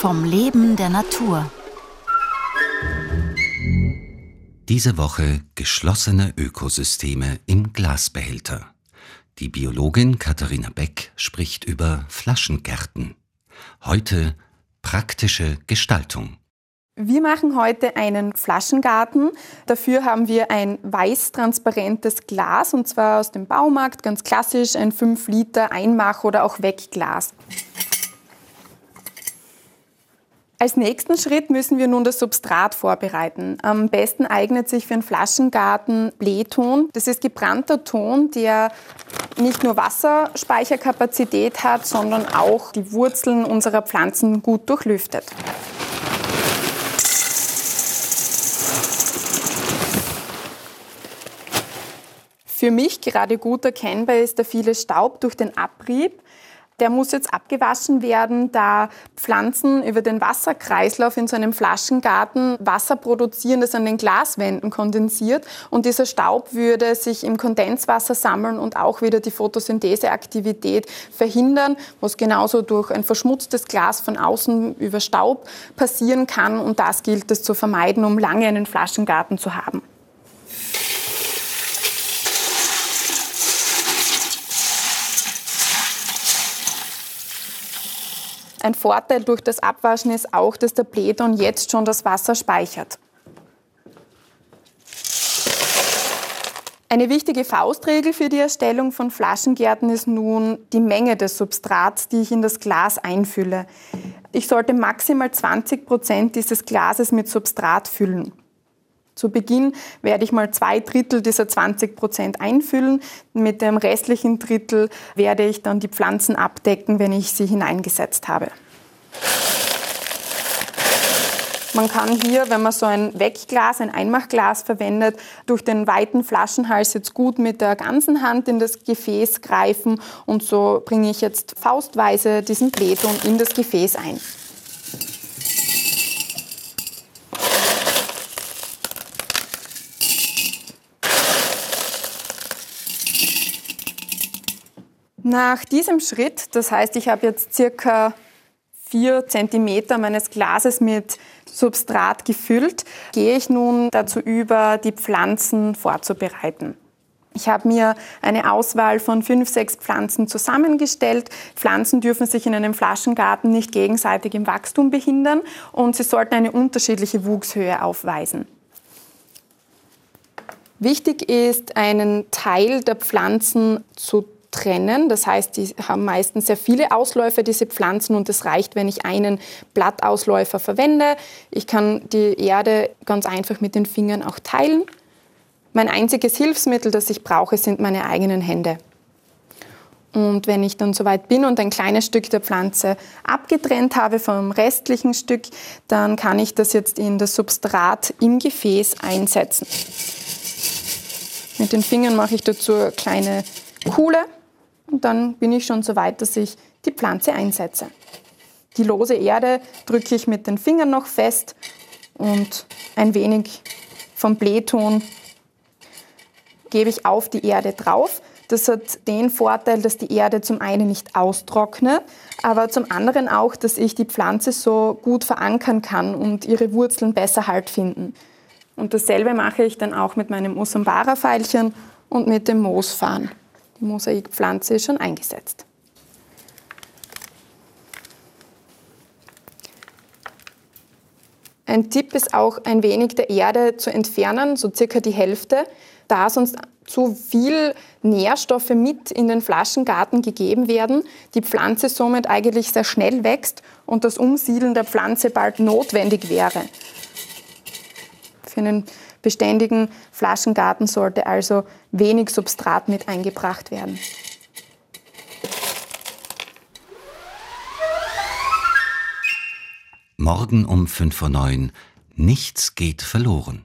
vom Leben der Natur. Diese Woche geschlossene Ökosysteme im Glasbehälter. Die Biologin Katharina Beck spricht über Flaschengärten. Heute praktische Gestaltung. Wir machen heute einen Flaschengarten. Dafür haben wir ein weiß-transparentes Glas und zwar aus dem Baumarkt, ganz klassisch ein 5 Liter Einmach- oder auch Wegglas. Als nächsten Schritt müssen wir nun das Substrat vorbereiten. Am besten eignet sich für einen Flaschengarten Blähton. Das ist gebrannter Ton, der nicht nur Wasserspeicherkapazität hat, sondern auch die Wurzeln unserer Pflanzen gut durchlüftet. Für mich gerade gut erkennbar ist der viele Staub durch den Abrieb der muss jetzt abgewaschen werden, da Pflanzen über den Wasserkreislauf in so einem Flaschengarten Wasser produzieren, das an den Glaswänden kondensiert. Und dieser Staub würde sich im Kondenswasser sammeln und auch wieder die Photosyntheseaktivität verhindern, was genauso durch ein verschmutztes Glas von außen über Staub passieren kann. Und das gilt es zu vermeiden, um lange einen Flaschengarten zu haben. Ein Vorteil durch das Abwaschen ist auch, dass der Blähton jetzt schon das Wasser speichert. Eine wichtige Faustregel für die Erstellung von Flaschengärten ist nun die Menge des Substrats, die ich in das Glas einfülle. Ich sollte maximal 20 Prozent dieses Glases mit Substrat füllen. Zu Beginn werde ich mal zwei Drittel dieser 20 Prozent einfüllen. Mit dem restlichen Drittel werde ich dann die Pflanzen abdecken, wenn ich sie hineingesetzt habe. Man kann hier, wenn man so ein Wegglas, ein Einmachglas verwendet, durch den weiten Flaschenhals jetzt gut mit der ganzen Hand in das Gefäß greifen und so bringe ich jetzt faustweise diesen Blähton in das Gefäß ein. Nach diesem Schritt, das heißt, ich habe jetzt circa vier Zentimeter meines Glases mit Substrat gefüllt, gehe ich nun dazu über, die Pflanzen vorzubereiten. Ich habe mir eine Auswahl von fünf, sechs Pflanzen zusammengestellt. Pflanzen dürfen sich in einem Flaschengarten nicht gegenseitig im Wachstum behindern und sie sollten eine unterschiedliche Wuchshöhe aufweisen. Wichtig ist, einen Teil der Pflanzen zu trennen. Das heißt, die haben meistens sehr viele Ausläufer, diese Pflanzen, und es reicht, wenn ich einen Blattausläufer verwende. Ich kann die Erde ganz einfach mit den Fingern auch teilen. Mein einziges Hilfsmittel, das ich brauche, sind meine eigenen Hände. Und wenn ich dann soweit bin und ein kleines Stück der Pflanze abgetrennt habe vom restlichen Stück, dann kann ich das jetzt in das Substrat im Gefäß einsetzen. Mit den Fingern mache ich dazu kleine Kuhle und dann bin ich schon so weit, dass ich die Pflanze einsetze. Die lose Erde drücke ich mit den Fingern noch fest und ein wenig vom Blähton gebe ich auf die Erde drauf. Das hat den Vorteil, dass die Erde zum einen nicht austrocknet, aber zum anderen auch, dass ich die Pflanze so gut verankern kann und ihre Wurzeln besser Halt finden. Und dasselbe mache ich dann auch mit meinem Usambara-Pfeilchen und mit dem Moosfahren. Mosaikpflanze schon eingesetzt. Ein Tipp ist auch, ein wenig der Erde zu entfernen, so circa die Hälfte, da sonst zu viel Nährstoffe mit in den Flaschengarten gegeben werden, die Pflanze somit eigentlich sehr schnell wächst und das Umsiedeln der Pflanze bald notwendig wäre. Einen beständigen Flaschengarten sollte also wenig Substrat mit eingebracht werden. Morgen um 5.09 Uhr. Nichts geht verloren.